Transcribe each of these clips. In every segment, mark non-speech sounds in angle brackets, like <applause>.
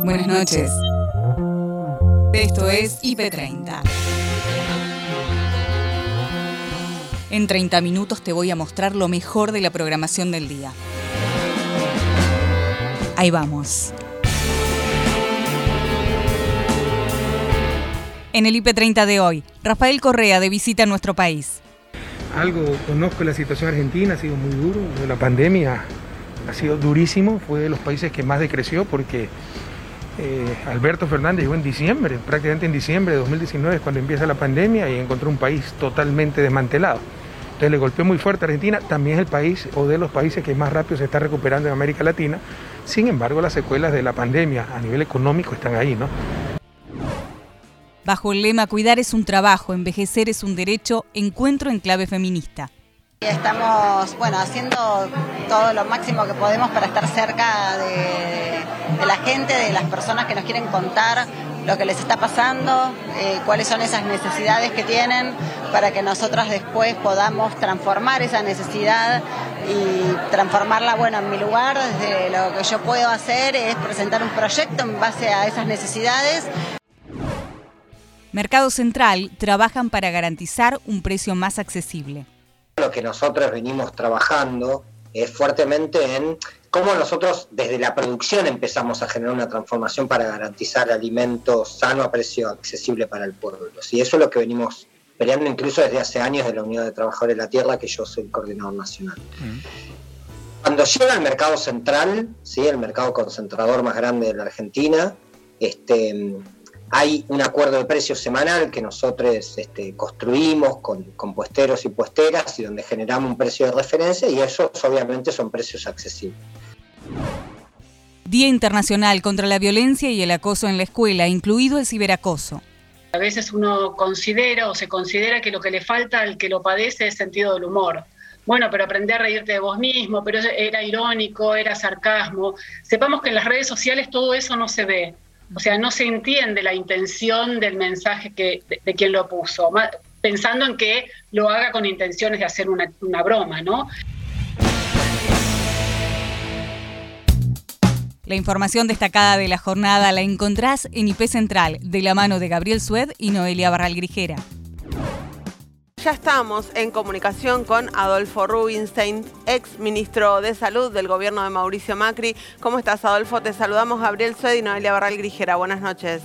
Buenas noches. Esto es IP30. En 30 minutos te voy a mostrar lo mejor de la programación del día. Ahí vamos. En el IP30 de hoy, Rafael Correa de visita a nuestro país. Algo, conozco la situación argentina, ha sido muy duro, la pandemia ha sido durísimo, fue de los países que más decreció porque eh, Alberto Fernández llegó en diciembre, prácticamente en diciembre de 2019 es cuando empieza la pandemia y encontró un país totalmente desmantelado. Entonces le golpeó muy fuerte a Argentina, también es el país o de los países que más rápido se está recuperando en América Latina. Sin embargo, las secuelas de la pandemia a nivel económico están ahí, ¿no? Bajo el lema Cuidar es un trabajo, envejecer es un derecho, encuentro en clave feminista. Estamos bueno, haciendo todo lo máximo que podemos para estar cerca de, la gente, de las personas que nos quieren contar lo que les está pasando, eh, cuáles son esas necesidades que tienen, para que nosotros después podamos transformar esa necesidad y transformarla, bueno, en mi lugar, desde lo que yo puedo hacer es presentar un proyecto en base a esas necesidades. Mercado Central trabajan para garantizar un precio más accesible. Lo que nosotros venimos trabajando es fuertemente en cómo nosotros desde la producción empezamos a generar una transformación para garantizar alimentos sano a precio accesible para el pueblo. Y eso es lo que venimos peleando incluso desde hace años de la Unión de Trabajadores de la Tierra, que yo soy el coordinador nacional. Mm. Cuando llega al mercado central, ¿sí? el mercado concentrador más grande de la Argentina, este, hay un acuerdo de precios semanal que nosotros este, construimos con, puesteros y puesteras y donde generamos un precio de referencia y esos obviamente son precios accesibles. Día Internacional contra la Violencia y el Acoso en la Escuela, incluido el ciberacoso. A veces uno considera o se considera que lo que le falta al que lo padece es sentido del humor. Bueno, pero aprender a reírte de vos mismo, pero era irónico, era sarcasmo. Sepamos que en las redes sociales todo eso no se ve o sea, no se entiende la intención del mensaje que, de, quien lo puso, pensando en que lo haga con intenciones de hacer una, una broma, ¿no? La información destacada de la jornada la encontrás en IP Central, de la mano de Gabriel Sued y Noelia Barral Grijera. Ya estamos en comunicación con Adolfo Rubinstein, ex ministro de Salud del gobierno de Mauricio Macri. ¿Cómo estás, Adolfo? Te saludamos Gabriel Sued y Noelia Barral Grijera. Buenas noches.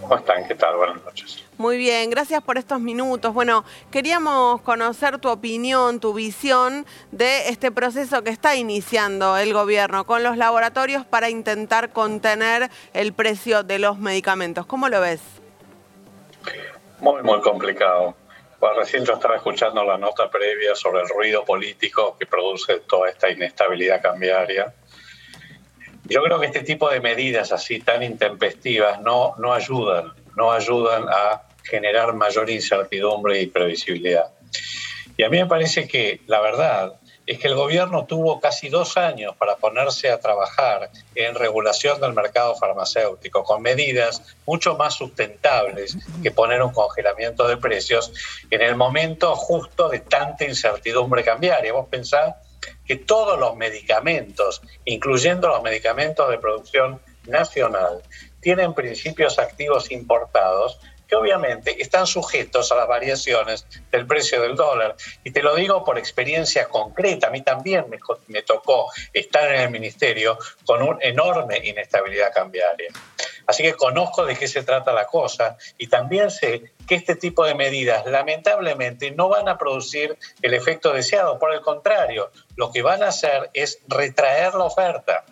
¿Cómo están? ¿Qué tal? Buenas noches. Muy bien, gracias por estos minutos. Bueno, queríamos conocer tu opinión, tu visión de este proceso que está iniciando el gobierno con los laboratorios para intentar contener el precio de los medicamentos. ¿Cómo lo ves? Muy, muy complicado recién yo estaba escuchando la nota previa sobre el ruido político que produce toda esta inestabilidad cambiaria. Yo creo que este tipo de medidas así tan intempestivas no, no ayudan, no ayudan a generar mayor incertidumbre y previsibilidad. Y a mí me parece que la verdad es que el gobierno tuvo casi dos años para ponerse a trabajar en regulación del mercado farmacéutico, con medidas mucho más sustentables que poner un congelamiento de precios en el momento justo de tanta incertidumbre cambiaria. Vos pensás que todos los medicamentos, incluyendo los medicamentos de producción nacional, tienen principios activos importados obviamente están sujetos a las variaciones del precio del dólar. Y te lo digo por experiencia concreta, a mí también me tocó estar en el ministerio con una enorme inestabilidad cambiaria. Así que conozco de qué se trata la cosa y también sé que este tipo de medidas lamentablemente no van a producir el efecto deseado, por el contrario, lo que van a hacer es retraer la oferta.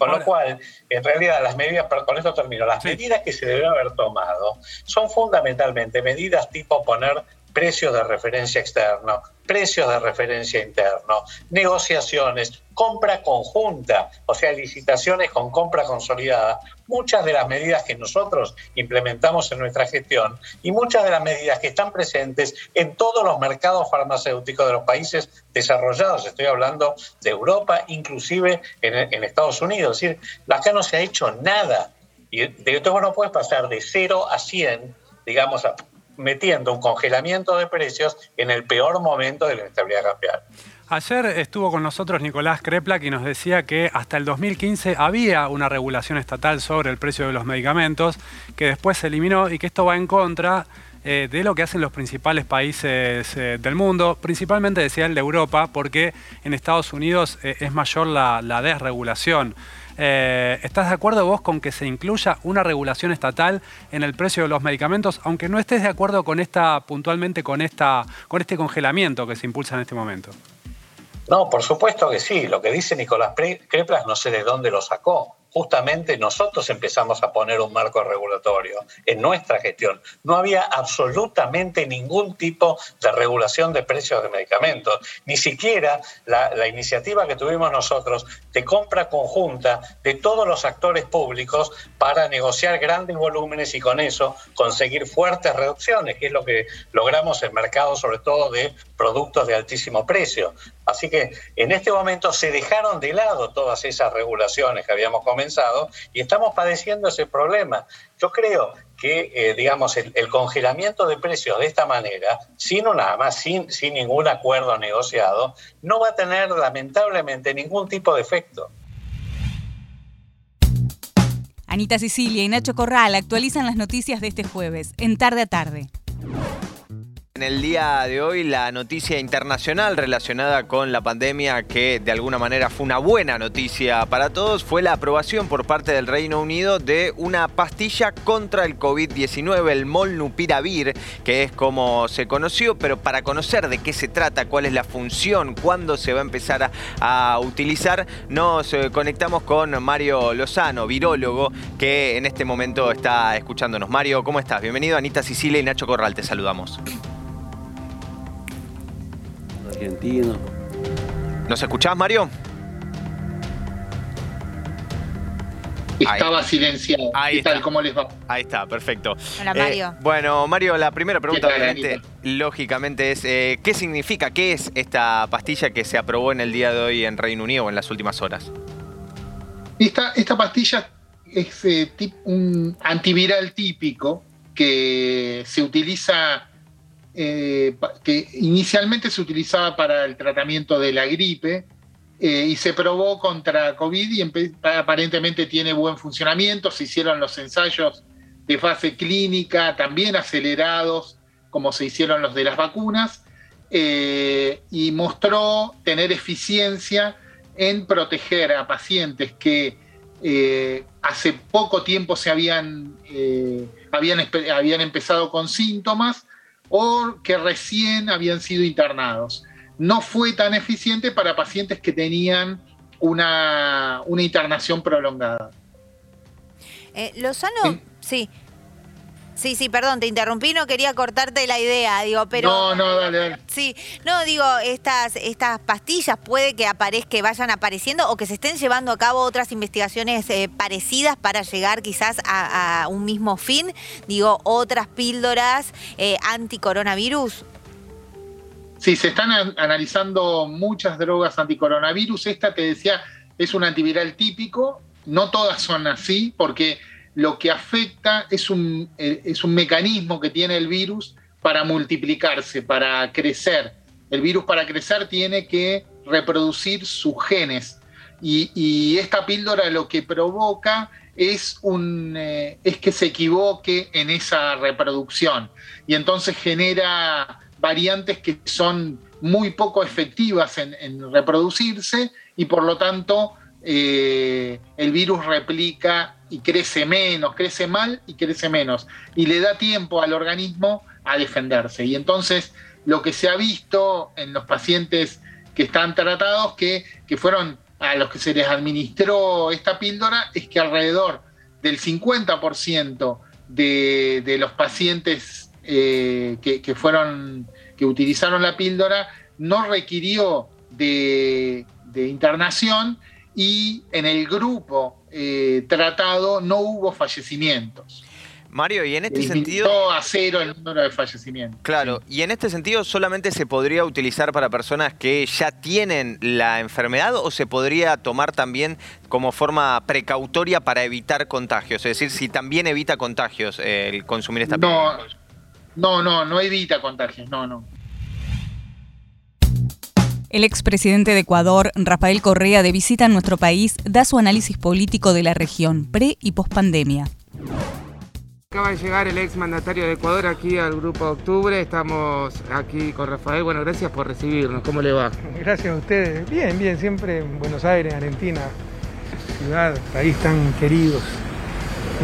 Con lo cual, en realidad, las medidas, con esto termino, las medidas que se deben haber tomado son fundamentalmente medidas tipo poner precios de referencia externo, precios de referencia interno, negociaciones, compra conjunta, o sea, licitaciones con compra consolidada, muchas de las medidas que nosotros implementamos en nuestra gestión y muchas de las medidas que están presentes en todos los mercados farmacéuticos de los países desarrollados, estoy hablando de Europa, inclusive en, Estados Unidos, es decir, acá no se ha hecho nada. Y de esto no puedes pasar de 0 a 100, digamos, metiendo un congelamiento de precios en el peor momento de la inestabilidad cambiaria. Ayer estuvo con nosotros Nicolás Kreplak y nos decía que hasta el 2015 había una regulación estatal sobre el precio de los medicamentos que después se eliminó y que esto va en contra eh, de lo que hacen los principales países eh, del mundo, principalmente decía el de Europa, porque en Estados Unidos eh, es mayor la, desregulación. ¿Estás de acuerdo vos con que se incluya una regulación estatal en el precio de los medicamentos, aunque no estés de acuerdo con esta, puntualmente con esta, con este congelamiento que se impulsa en este momento? No, por supuesto que sí. Lo que dice Nicolás Kreplas no sé de dónde lo sacó justamente nosotros empezamos a poner un marco regulatorio en nuestra gestión. No había absolutamente ningún tipo de regulación de precios de medicamentos, ni siquiera la, iniciativa que tuvimos nosotros de compra conjunta de todos los actores públicos para negociar grandes volúmenes y con eso conseguir fuertes reducciones, que es lo que logramos en mercados sobre todo de productos de altísimo precio. Así que en este momento se dejaron de lado todas esas regulaciones que habíamos comenzado y estamos padeciendo ese problema. Yo creo que, eh, digamos, el, congelamiento de precios de esta manera, sin nada más, sin, sin ningún acuerdo negociado, no va a tener lamentablemente ningún tipo de efecto. Anita Sicilia y Nacho Corral actualizan las noticias de este jueves, en tarde a tarde. En el día de hoy la noticia internacional relacionada con la pandemia que de alguna manera fue una buena noticia para todos fue la aprobación por parte del Reino Unido de una pastilla contra el COVID-19, el Molnupiravir, que es como se conoció, pero para conocer de qué se trata, cuál es la función, cuándo se va a empezar a, utilizar, nos eh, conectamos con Mario Lozano, virólogo, que en este momento está escuchándonos. Mario, ¿cómo estás? Bienvenido, Anita Sicilia y Nacho Corral, te saludamos argentino. ¿Nos escuchás, Mario? Estaba silenciado. Ahí está. ¿Cómo les va? Ahí está, perfecto. Hola, Mario. Eh, bueno, Mario, la primera pregunta, obviamente, lógicamente, es eh, ¿qué significa, qué es esta pastilla que se aprobó en el día de hoy en Reino Unido o en las últimas horas? Esta, esta pastilla es eh, un antiviral típico que se utiliza eh, que inicialmente se utilizaba para el tratamiento de la gripe eh, y se probó contra COVID y aparentemente tiene buen funcionamiento. Se hicieron los ensayos de fase clínica, también acelerados, como se hicieron los de las vacunas, eh, y mostró tener eficiencia en proteger a pacientes que hace poco tiempo se habían, habían, habían empezado con síntomas o que recién habían sido internados. No fue tan eficiente para pacientes que tenían una, una internación prolongada. Eh, Lozano, sí. Sí, sí, perdón, te interrumpí, no quería cortarte la idea, digo, pero... No, no, dale, dale. Sí, no, digo, estas, estas pastillas puede que aparezca, vayan apareciendo o que se estén llevando a cabo otras investigaciones eh, parecidas para llegar quizás a, un mismo fin, digo, otras píldoras eh, anticoronavirus. Sí, se están analizando muchas drogas anticoronavirus. Esta, te decía, es un antiviral típico. No todas son así, porque lo que afecta es un, eh, es un mecanismo que tiene el virus para multiplicarse, para crecer. El virus para crecer tiene que reproducir sus genes. Y, esta píldora lo que provoca es, un, eh, es que se equivoque en esa reproducción. Y entonces genera variantes que son muy poco efectivas en, reproducirse y por lo tanto eh, el virus replica y crece menos, crece mal y crece menos. Y le da tiempo al organismo a defenderse. Y entonces lo que se ha visto en los pacientes que están tratados, que, fueron a los que se les administró esta píldora, es que alrededor del 50% de, de, los pacientes eh, que, fueron, que utilizaron la píldora no requirió de, de internación y en el grupo eh, tratado no hubo fallecimientos. Mario, y en este sentido... a cero el número de fallecimientos. Claro, y en este sentido solamente se podría utilizar para personas que ya tienen la enfermedad o se podría tomar también como forma precautoria para evitar contagios, es decir, si también evita contagios eh, el consumir esta no, No, no, no evita contagios, no, no. El expresidente de Ecuador, Rafael Correa, de visita en nuestro país, da su análisis político de la región, pre y pospandemia. Acaba de llegar el ex mandatario de Ecuador aquí al Grupo Octubre. Estamos aquí con Rafael. Bueno, gracias por recibirnos. ¿Cómo le va? Gracias a ustedes. Bien, bien, siempre en Buenos Aires, Argentina, ciudad, país tan queridos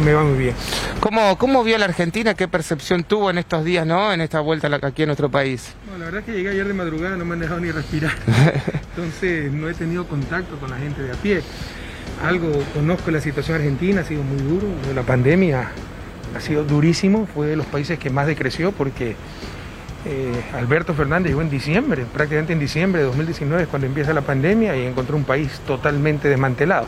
me va muy bien. ¿Cómo, ¿Cómo vio la Argentina? ¿Qué percepción tuvo en estos días, no? En esta vuelta aquí a nuestro país. Bueno, la verdad es que llegué ayer de madrugada, no me han dejado ni respirar. <laughs> Entonces no he tenido contacto con la gente de a pie. Algo, conozco la situación argentina, ha sido muy duro. La pandemia ha sido durísimo, fue de los países que más decreció porque eh, Alberto Fernández llegó en diciembre, prácticamente en diciembre de 2019 es cuando empieza la pandemia y encontró un país totalmente desmantelado.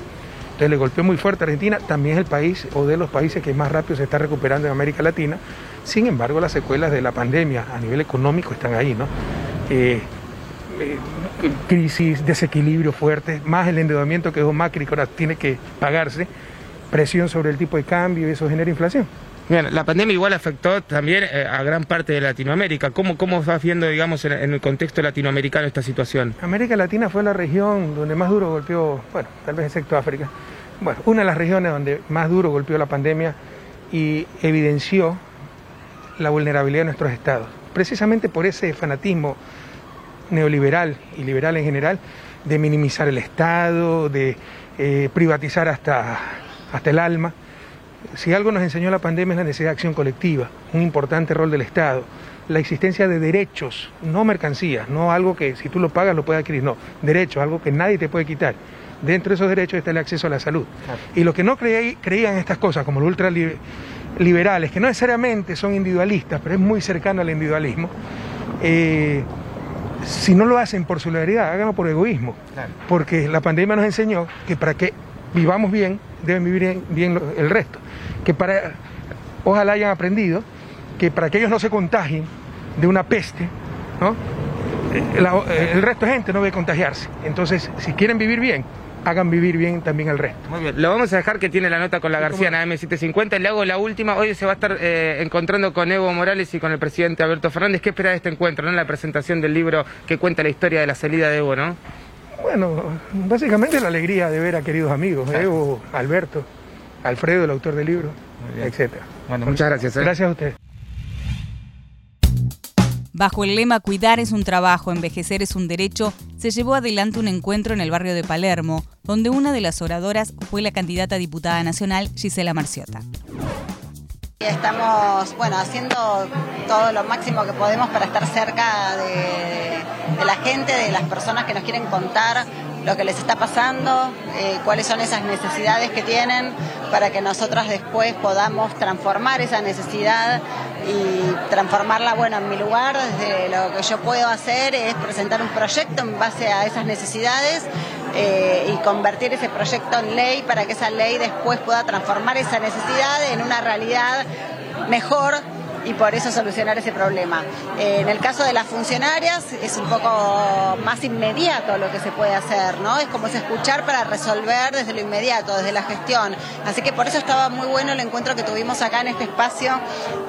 Entonces le golpeó muy fuerte a Argentina, también es el país o de los países que más rápido se está recuperando en América Latina. Sin embargo, las secuelas de la pandemia a nivel económico están ahí, ¿no? Eh, eh, crisis, desequilibrio fuerte, más el endeudamiento que dejó Macri que ahora tiene que pagarse, presión sobre el tipo de cambio y eso genera inflación. Bien, la pandemia igual afectó también eh, a gran parte de Latinoamérica. ¿Cómo, cómo va viendo, digamos, en, el contexto latinoamericano esta situación? América Latina fue la región donde más duro golpeó, bueno, tal vez excepto África, bueno, una de las regiones donde más duro golpeó la pandemia y evidenció la vulnerabilidad de nuestros estados. Precisamente por ese fanatismo neoliberal y liberal en general de minimizar el Estado, de eh, privatizar hasta, hasta el alma si algo nos enseñó la pandemia es la necesidad de acción colectiva, un importante rol del Estado, la existencia de derechos, no mercancías, no algo que si tú lo pagas lo puedes adquirir, no, derechos, algo que nadie te puede quitar. Dentro de esos derechos está el acceso a la salud. Y los que no creían estas cosas, como los ultraliberales, que no necesariamente son individualistas, pero es muy cercano al individualismo, eh, si no lo hacen por solidaridad, háganlo por egoísmo. Porque la pandemia nos enseñó que para que vivamos bien, deben vivir bien, el resto. Que para, ojalá hayan aprendido que para que ellos no se contagien de una peste, ¿no? Eh, eh, el resto de gente no debe contagiarse. Entonces, si quieren vivir bien, hagan vivir bien también al resto. Muy bien, lo vamos a dejar que tiene la nota con la García en AM750. Le hago la última. Hoy se va a estar eh, encontrando con Evo Morales y con el presidente Alberto Fernández. ¿Qué espera de este encuentro? ¿no? La presentación del libro que cuenta la historia de la salida de Evo, ¿no? Bueno, básicamente la alegría de ver a queridos amigos, Evo, Alberto, Alfredo, el autor del libro, etc. Bueno, muchas gracias. ¿eh? Gracias a usted. Bajo el lema Cuidar es un trabajo, envejecer es un derecho, se llevó adelante un encuentro en el barrio de Palermo, donde una de las oradoras fue la candidata a diputada nacional Gisela Marciota. Estamos, bueno, haciendo todo lo máximo que podemos para estar cerca de, la gente, de las personas que nos quieren contar lo que les está pasando, eh, cuáles son esas necesidades que tienen para que nosotros después podamos transformar esa necesidad y transformarla, bueno, en mi lugar, desde lo que yo puedo hacer es presentar un proyecto en base a esas necesidades eh, y convertir ese proyecto en ley para que esa ley después pueda transformar esa necesidad en una realidad mejor y por eso solucionar ese problema. Eh, en el caso de las funcionarias es un poco más inmediato lo que se puede hacer, ¿no? Es como es escuchar para resolver desde lo inmediato, desde la gestión. Así que por eso estaba muy bueno el encuentro que tuvimos acá en este espacio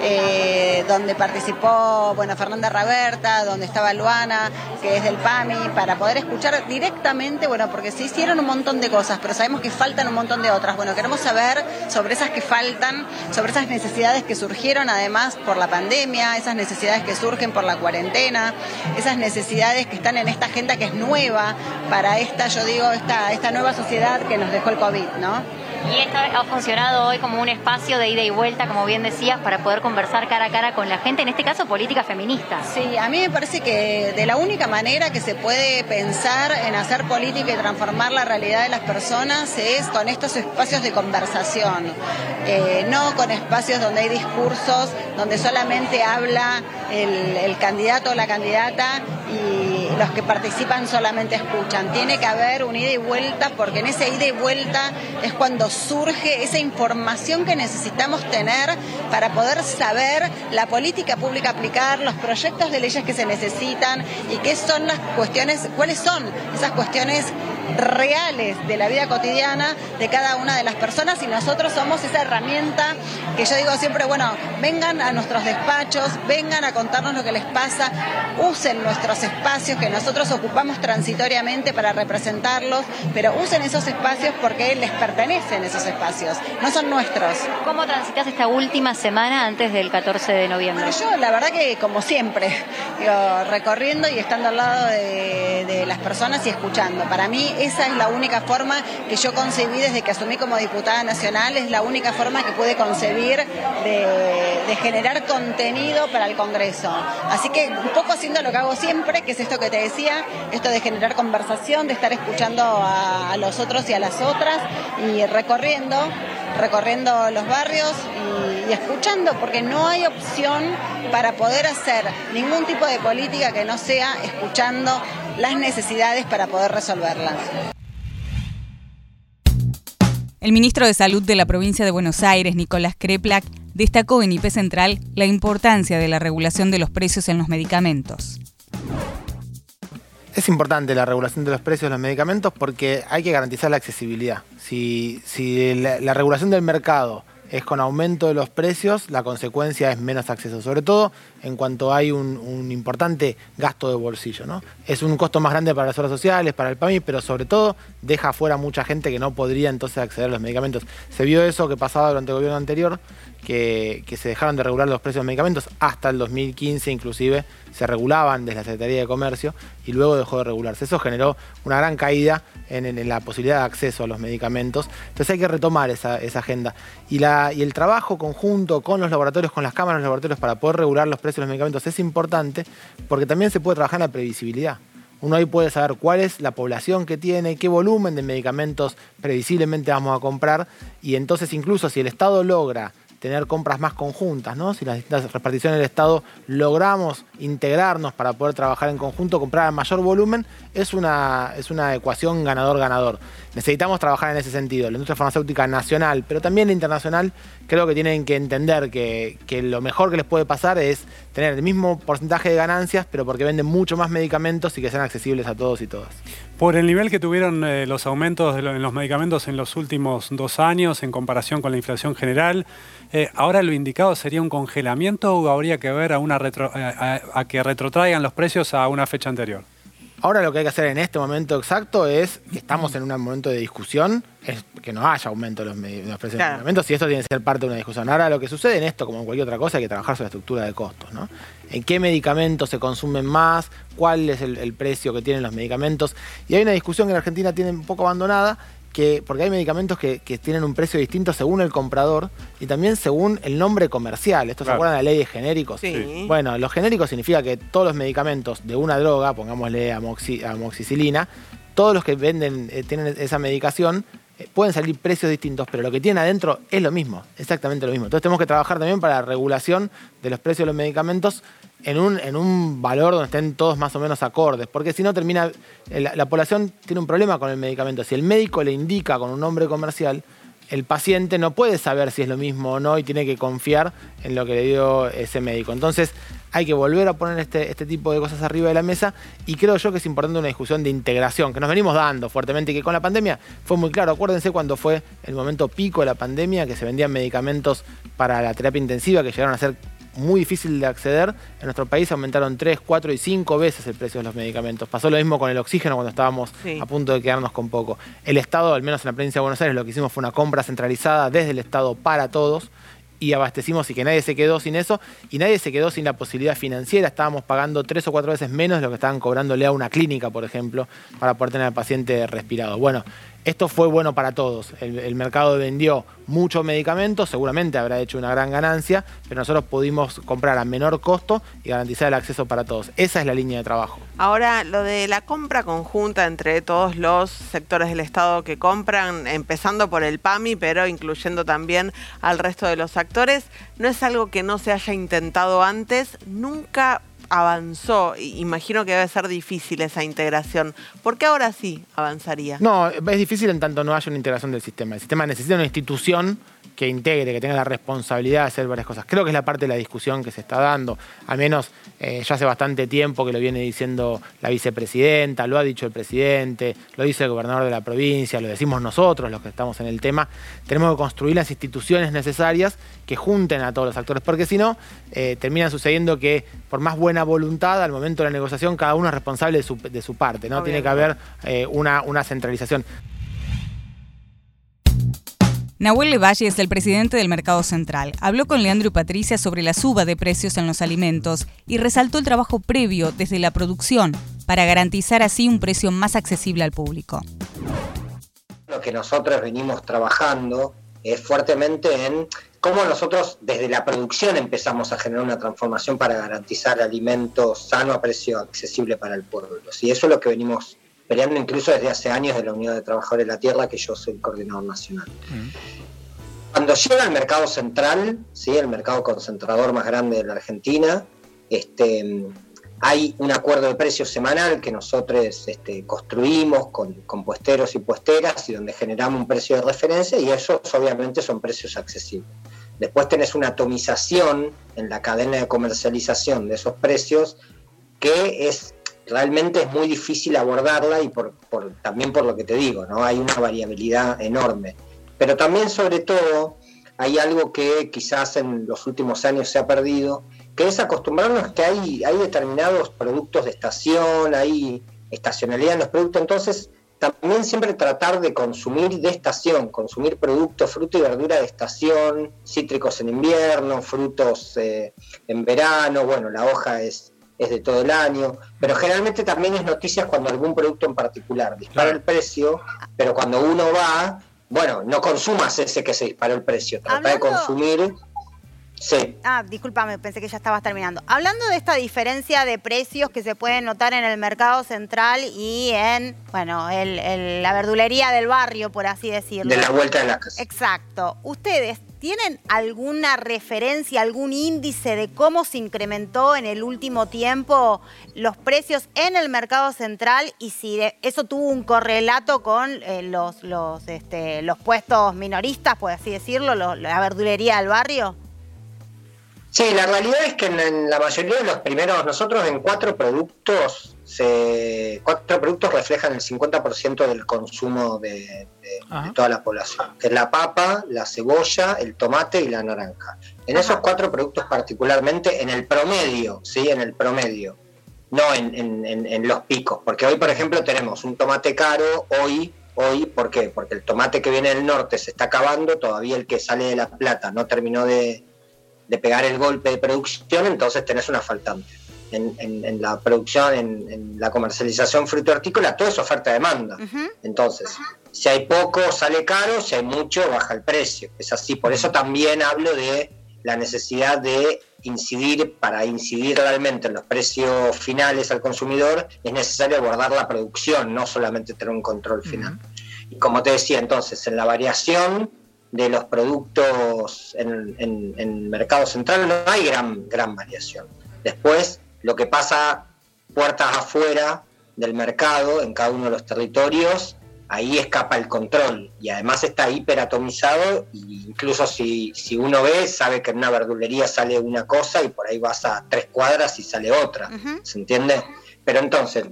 eh, donde participó, bueno, Fernanda Raberta, donde estaba Luana, que es del PAMI, para poder escuchar directamente, bueno, porque se hicieron un montón de cosas, pero sabemos que faltan un montón de otras. Bueno, queremos saber sobre esas que faltan, sobre esas necesidades que surgieron además la pandemia, esas necesidades que surgen por la cuarentena, esas necesidades que están en esta agenda que es nueva para esta, yo digo, esta, esta nueva sociedad que nos dejó el COVID, ¿no? Y esto ha funcionado hoy como un espacio de ida y vuelta, como bien decías, para poder conversar cara a cara con la gente, en este caso política feminista. Sí, a mí me parece que de la única manera que se puede pensar en hacer política y transformar la realidad de las personas es con estos espacios de conversación, eh, no con espacios donde hay discursos, donde solamente habla el, el candidato o la candidata y los que participan solamente escuchan. Tiene que haber un ida y vuelta porque en ese ida y vuelta es cuando surge esa información que necesitamos tener para poder saber la política pública aplicar, los proyectos de leyes que se necesitan y qué son las cuestiones, cuáles son esas cuestiones reales de la vida cotidiana de cada una de las personas y nosotros somos esa herramienta que yo digo siempre, bueno, vengan a nuestros despachos, vengan a contarnos lo que les pasa, usen nuestros espacios que nosotros ocupamos transitoriamente para representarlos, pero usen esos espacios porque les pertenecen esos espacios, no son nuestros. ¿Cómo transitas esta última semana antes del 14 de noviembre? yo la verdad que como siempre, recorriendo y estando al lado de, de las personas y escuchando. Para mí esa es la única forma que yo concebí desde que asumí como diputada nacional, es la única forma que pude concebir de, generar contenido para el Congreso. Así que un poco haciendo lo que hago siempre, que es esto que te decía, esto de generar conversación, de estar escuchando a, los otros y a las otras y recorriendo, recorriendo los barrios y, escuchando, porque no hay opción para poder hacer ningún tipo de política que no sea escuchando las necesidades para poder resolverlas. El ministro de Salud de la provincia de Buenos Aires, Nicolás Kreplak, destacó en IP Central la importancia de la regulación de los precios en los medicamentos. Es importante la regulación de los precios de los medicamentos porque hay que garantizar la accesibilidad. Si, la regulación del mercado es con aumento de los precios, la consecuencia es menos acceso, sobre todo en cuanto hay un, importante gasto de bolsillo. ¿no? Es un costo más grande para las obras sociales, para el PAMI, pero sobre todo deja fuera mucha gente que no podría entonces acceder a los medicamentos. Se vio eso que pasaba durante el gobierno anterior, que, se dejaron de regular los precios de los medicamentos hasta el 2015 inclusive se regulaban desde la Secretaría de Comercio y luego dejó de regularse. Eso generó una gran caída en, la posibilidad de acceso a los medicamentos. Entonces hay que retomar esa, agenda. Y, la, y el trabajo conjunto con los laboratorios, con las cámaras de laboratorios para poder regular los precios de los medicamentos es importante porque también se puede trabajar en la previsibilidad. Uno ahí puede saber cuál es la población que tiene, qué volumen de medicamentos previsiblemente vamos a comprar y entonces incluso si el Estado logra tener compras más conjuntas, ¿no? Si las distintas reparticiones del Estado logramos integrarnos para poder trabajar en conjunto, comprar a mayor volumen, es una, es una ecuación ganador-ganador. Necesitamos trabajar en ese sentido. La industria farmacéutica nacional, pero también internacional, creo que tienen que entender que, que lo mejor que les puede pasar es tener el mismo porcentaje de ganancias, pero porque venden mucho más medicamentos y que sean accesibles a todos y todas. Por el nivel que tuvieron eh, los aumentos de en los medicamentos en los últimos dos años en comparación con la inflación general, eh, ahora lo indicado sería un congelamiento o habría que ver a, una a que retrotraigan los precios a una fecha anterior. Ahora lo que hay que hacer en este momento exacto es que estamos en un momento de discusión, es que no haya aumento de los, precios de los medicamentos y esto tiene que ser parte de una discusión. Ahora lo que sucede en esto, como en cualquier otra cosa, hay que trabajar sobre la estructura de costos. ¿no? En qué medicamentos se consumen más, cuál es el precio que tienen los medicamentos. Y hay una discusión que en Argentina tiene un poco abandonada, que, porque hay medicamentos que, tienen un precio distinto según el comprador y también según el nombre comercial. ¿Esto se acuerdan de la ley de genéricos? Sí. Bueno, los genéricos significa que todos los medicamentos de una droga, pongámosle amoxicilina, todos los que venden, eh, tienen esa medicación, pueden salir precios distintos, pero lo que tienen adentro es lo mismo, exactamente lo mismo. Entonces tenemos que trabajar también para la regulación de los precios de los medicamentos en un, en un valor donde estén todos más o menos acordes, porque si no termina, la, población tiene un problema con el medicamento. Si el médico le indica con un nombre comercial, el paciente no puede saber si es lo mismo o no y tiene que confiar en lo que le dio ese médico. Entonces hay que volver a poner este, este tipo de cosas arriba de la mesa y creo yo que es importante una discusión de integración que nos venimos dando fuertemente y que con la pandemia fue muy claro. Acuérdense cuando fue el momento pico de la pandemia que se vendían medicamentos para la terapia intensiva que llegaron a ser muy difícil de acceder. En nuestro país aumentaron 3, 4 y 5 veces el precio de los medicamentos. Pasó lo mismo con el oxígeno cuando estábamos a punto de quedarnos con poco. El Estado, al menos en la provincia de Buenos Aires, lo que hicimos fue una compra centralizada desde el Estado para todos y abastecimos y que nadie se quedó sin eso y nadie se quedó sin la posibilidad financiera. Estábamos pagando tres o cuatro veces menos lo que estaban cobrándole a una clínica, por ejemplo, para poder tener al paciente respirado. Bueno, esto fue bueno para todos. El, mercado vendió mucho medicamento, seguramente habrá hecho una gran ganancia, pero nosotros pudimos comprar a menor costo y garantizar el acceso para todos. Esa es la línea de trabajo. Ahora, lo de la compra conjunta entre todos los sectores del Estado que compran, empezando por el PAMI, pero incluyendo también al resto de los actores, no es algo que no se haya intentado antes. Nunca avanzó. Imagino que debe ser difícil esa integración. ¿Por qué ahora sí avanzaría? No, es difícil en tanto no haya una integración del sistema. El sistema necesita una institución que integre, que tenga la responsabilidad de hacer varias cosas. Creo que es la parte de la discusión que se está dando. Al menos eh, ya hace bastante tiempo que lo viene diciendo la vicepresidenta, lo ha dicho el presidente, lo dice el gobernador de la provincia, lo decimos nosotros, los que estamos en el tema. Tenemos que construir las instituciones necesarias que junten a todos los actores, porque si no, eh, termina sucediendo que por más buena voluntad, al momento de la negociación, cada uno es responsable de su, parte, ¿no? Tiene que haber eh, una, una centralización. Nahuel Levalle es el presidente del Mercado Central. Habló con Leandro y Patricia sobre la suba de precios en los alimentos y resaltó el trabajo previo desde la producción para garantizar así un precio más accesible al público. Lo que nosotros venimos trabajando es fuertemente en cómo nosotros desde la producción empezamos a generar una transformación para garantizar alimentos sano a precio accesible para el pueblo. Y eso es lo que venimos peleando incluso desde hace años de la Unión de Trabajadores de la Tierra, que yo soy el coordinador nacional. Cuando llega al mercado central, ¿sí? el mercado concentrador más grande de la Argentina, este, hay un acuerdo de precios semanal que nosotros este, construimos con, con, puesteros y puesteras y donde generamos un precio de referencia y esos obviamente son precios accesibles. Después tenés una atomización en la cadena de comercialización de esos precios que es realmente es muy difícil abordarla y por, también por lo que te digo, ¿no? Hay una variabilidad enorme. Pero también, sobre todo, hay algo que quizás en los últimos años se ha perdido, que es acostumbrarnos que hay, hay determinados productos de estación, hay estacionalidad en los productos, entonces también siempre tratar de consumir de estación, consumir productos, fruta y verdura de estación, cítricos en invierno, frutos eh, en verano, bueno, la hoja es es de todo el año, pero generalmente también es noticias cuando algún producto en particular dispara el precio, pero cuando uno va, bueno, no consumas ese que se disparó el precio, trata de consumir Sí. Ah, discúlpame, pensé que ya estabas terminando. Hablando de esta diferencia de precios que se pueden notar en el mercado central y en, bueno, la verdulería del barrio, por así decirlo. De la vuelta de la casa. Exacto. ¿Ustedes tienen alguna referencia, algún índice de cómo se incrementó en el último tiempo los precios en el mercado central y si eso tuvo un correlato con eh, los, los, este, los puestos minoristas, por así decirlo, la verdulería del barrio? Sí, la realidad es que en, la mayoría de los primeros, nosotros en cuatro productos, se, cuatro productos reflejan el 50% del consumo de, toda la población, que es la papa, la cebolla, el tomate y la naranja. En esos cuatro productos particularmente, en el promedio, ¿sí? En el promedio, no en, en los picos, porque hoy, por ejemplo, tenemos un tomate caro, hoy hoy, ¿por qué? Porque el tomate que viene del norte se está acabando, todavía el que sale de La Plata no terminó de, de pegar el golpe de producción, entonces tenés una faltante. En, la producción, en, la comercialización fruto hortícola, todo es oferta-demanda. Entonces, si hay poco, sale caro, si hay mucho, baja el precio. Es así. Por eso también hablo de la necesidad de incidir, para incidir realmente en los precios finales al consumidor, es necesario abordar la producción, no solamente tener un control final. Y como te decía, entonces, en la variación de los productos en, el mercado central no hay gran, gran variación. Después, lo que pasa puertas afuera del mercado, en cada uno de los territorios, ahí escapa el control y además está hiperatomizado e incluso si, si uno ve, sabe que en una verdulería sale una cosa y por ahí vas a tres cuadras y sale otra, ¿se entiende? Pero entonces,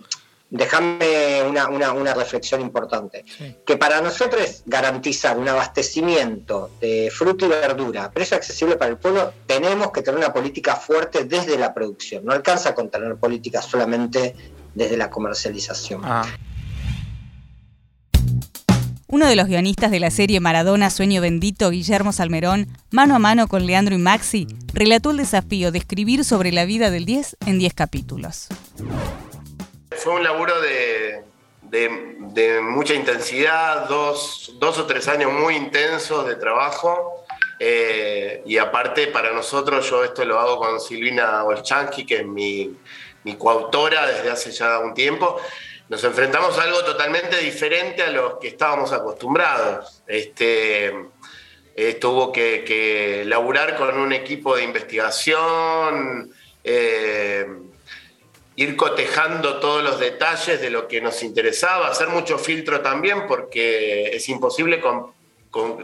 déjame una, reflexión importante. Que para nosotros es garantizar un abastecimiento de fruta y verdura a precio accesible para el pueblo, tenemos que tener una política fuerte desde la producción. No alcanza con tener políticas solamente desde la comercialización. Ah. Uno de los guionistas de la serie Maradona Sueño Bendito, Guillermo Salmerón, mano a mano con Leandro y Maxi, relató el desafío de escribir sobre la vida del 10 en 10 capítulos fue un laburo de, mucha intensidad, dos, o tres años muy intensos de trabajo. Eh, y aparte, para nosotros, yo esto lo hago con Silvina Olchanski, que es mi, coautora desde hace ya un tiempo. Nos enfrentamos a algo totalmente diferente a lo que estábamos acostumbrados. Este, tuvo que, laburar con un equipo de investigación. Eh, ir cotejando todos los detalles de lo que nos interesaba, hacer mucho filtro también, porque es imposible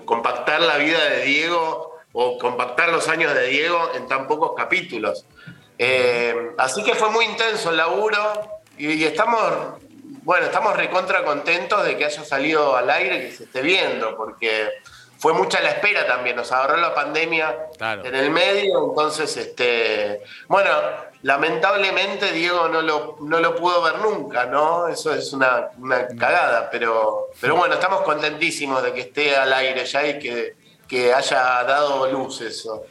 compactar la vida de Diego o compactar los años de Diego en tan pocos capítulos. Eh, así que fue muy intenso el laburo y, estamos, bueno, estamos recontra contentos de que haya salido al aire y que se esté viendo, porque fue mucha la espera también, nos agarró la pandemia en el medio, entonces, este, bueno, lamentablemente Diego no lo, no lo pudo ver nunca, ¿no? Eso es una, cagada, pero, pero bueno, estamos contentísimos de que esté al aire ya y que, que haya dado luz eso.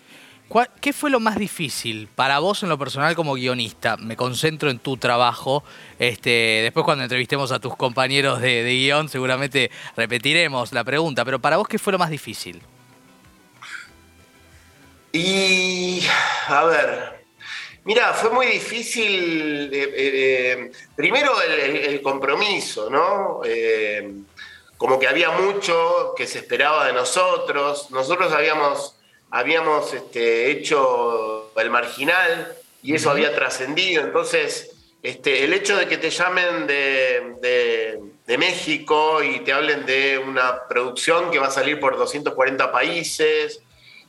¿Qué fue lo más difícil para vos en lo personal como guionista? Me concentro en tu trabajo. Este, después cuando entrevistemos a tus compañeros de, guion seguramente repetiremos la pregunta, pero para vos ¿qué fue lo más difícil? Y a ver, mira, fue muy difícil, eh, eh, eh, primero el, compromiso, ¿no? como que había mucho que se esperaba de nosotros, nosotros habíamos habíamos este, hecho el marginal y eso había trascendido. Entonces, este, el hecho de que te llamen de, México y te hablen de una producción que va a salir por 240 países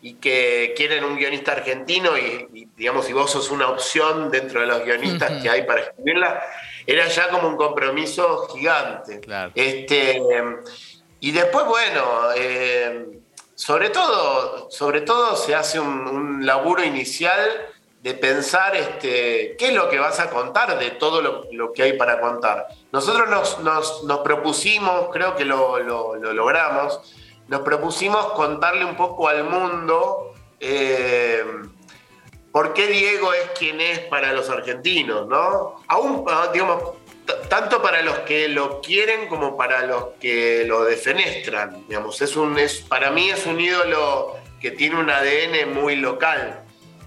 y que quieren un guionista argentino y, digamos, si vos sos una opción dentro de los guionistas que hay para escribirla, era ya como un compromiso gigante. Este, y después, bueno, eh, sobre todo, sobre todo se hace un, laburo inicial de pensar este, qué es lo que vas a contar de todo lo, que hay para contar. Nosotros nos, propusimos, creo que lo, logramos, nos propusimos contarle un poco al mundo eh, por qué Diego es quien es para los argentinos, ¿no? Aún, digamos, tanto para los que lo quieren como para los que lo defenestran. Digamos, es un, es, para mí es un ídolo que tiene un ADN muy local.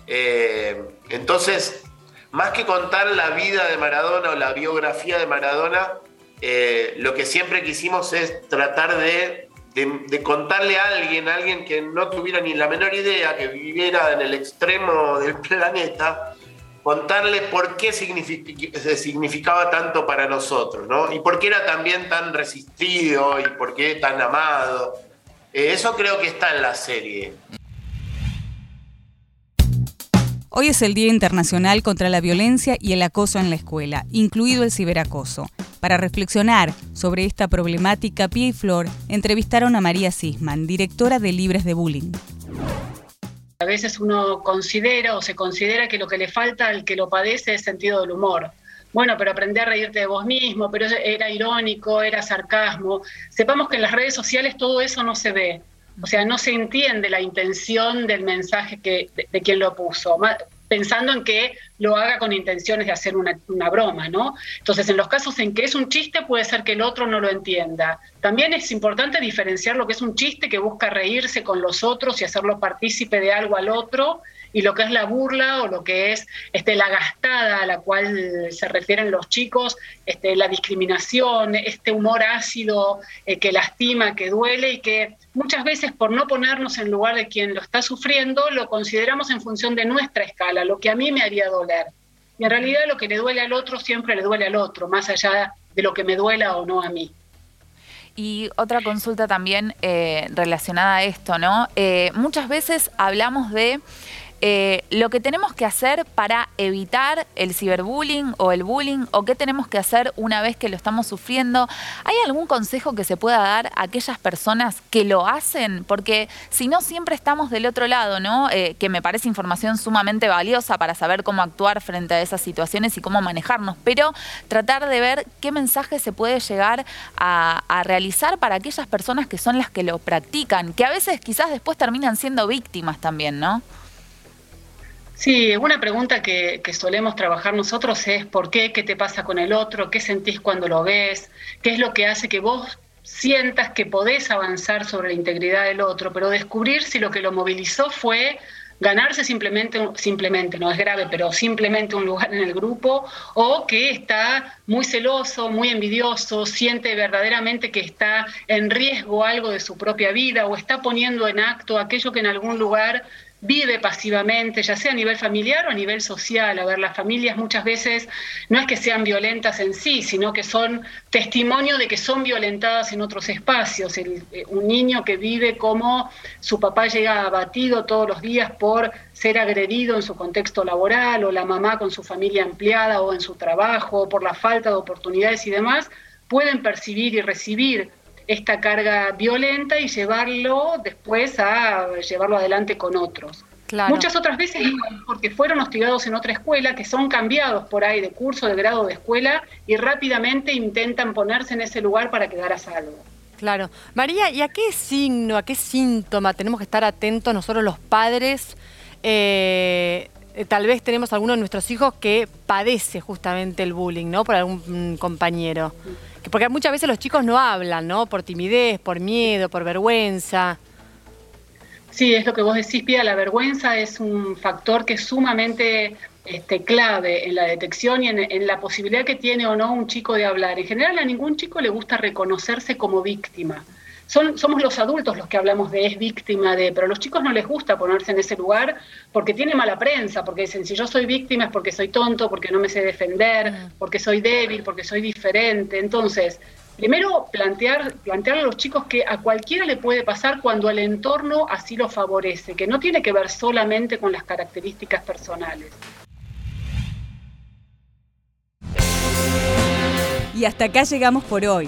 Eh, entonces, más que contar la vida de Maradona o la biografía de Maradona, eh, lo que siempre quisimos es tratar de, de, contarle a alguien, a alguien que no tuviera ni la menor idea, que viviera en el extremo del <laughs> planeta, contarle por qué significaba tanto para nosotros, ¿no? Y por qué era también tan resistido y por qué tan amado. Eh, eso creo que está en la serie. Hoy es el Día Internacional contra la Violencia y el Acoso en la Escuela, incluido el ciberacoso. Para reflexionar sobre esta problemática, Pie y Flor entrevistaron a María Sisman, directora de Libres de Bullying. A veces uno considera o se considera que lo que le falta al que lo padece es sentido del humor. Bueno, pero aprender a reírte de vos mismo, pero era irónico, era sarcasmo. Sepamos que en las redes sociales todo eso no se ve. O sea, no se entiende la intención del mensaje que, de quien lo puso pensando en que lo haga con intenciones de hacer una, broma, ¿no? Entonces, en los casos en que es un chiste, puede ser que el otro no lo entienda. También es importante diferenciar lo que es un chiste que busca reírse con los otros y hacerlo partícipe de algo al otro y lo que es la burla o lo que es este, la gastada a la cual se refieren los chicos, este, la discriminación, este humor ácido eh, que lastima, que duele y que muchas veces por no ponernos en lugar de quien lo está sufriendo, lo consideramos en función de nuestra escala, lo que a mí me haría doler. Y en realidad lo que le duele al otro siempre le duele al otro, más allá de lo que me duela o no a mí. Y otra consulta también eh, relacionada a esto, ¿no? Eh, muchas veces hablamos de eh, lo que tenemos que hacer para evitar el ciberbullying o el bullying o qué tenemos que hacer una vez que lo estamos sufriendo. ¿Hay algún consejo que se pueda dar a aquellas personas que lo hacen? Porque si no, siempre estamos del otro lado, ¿no? Eh, que me parece información sumamente valiosa para saber cómo actuar frente a esas situaciones y cómo manejarnos, pero tratar de ver qué mensaje se puede llegar a, a realizar para aquellas personas que son las que lo practican, que a veces quizás después terminan siendo víctimas también, ¿no? Sí, una pregunta que, solemos trabajar nosotros es ¿por qué? ¿Qué te pasa con el otro? ¿Qué sentís cuando lo ves? ¿Qué es lo que hace que vos sientas que podés avanzar sobre la integridad del otro? Pero descubrir si lo que lo movilizó fue ganarse simplemente, simplemente, no es grave, pero simplemente un lugar en el grupo, o que está muy celoso, muy envidioso, siente verdaderamente que está en riesgo algo de su propia vida o está poniendo en acto aquello que en algún lugar vive pasivamente, ya sea a nivel familiar o a nivel social. A ver, las familias muchas veces no es que sean violentas en sí, sino que son testimonio de que son violentadas en otros espacios. Eh, un niño que vive como su papá llega abatido todos los días por ser agredido en su contexto laboral, o la mamá con su familia ampliada o en su trabajo, por la falta de oportunidades y demás, pueden percibir y recibir esta carga violenta y llevarlo después a llevarlo adelante con otros. Muchas otras veces porque fueron hostigados en otra escuela, que son cambiados por ahí de curso, de grado de escuela, y rápidamente intentan ponerse en ese lugar para quedar a salvo. Claro. María, ¿y a qué signo, a qué síntoma tenemos que estar atentos nosotros los padres? Eh, tal vez tenemos alguno de nuestros hijos que padece justamente el bullying, ¿no? Por algún compañero. Porque muchas veces los chicos no hablan, ¿no? Por timidez, por miedo, por vergüenza. Sí, es lo que vos decís, Pia, la vergüenza es un factor que es sumamente este, clave en la detección y en, la posibilidad que tiene o no un chico de hablar. En general a ningún chico le gusta reconocerse como víctima somos los adultos los que hablamos de es víctima de, pero a los chicos no les gusta ponerse en ese lugar porque tiene mala prensa, porque dicen, si yo soy víctima es porque soy tonto, porque no me sé defender, porque soy débil, porque soy diferente. Entonces, primero plantear, plantear a los chicos que a cualquiera le puede pasar cuando el entorno así lo favorece, que no tiene que ver solamente con las características personales. Y hasta acá llegamos por hoy.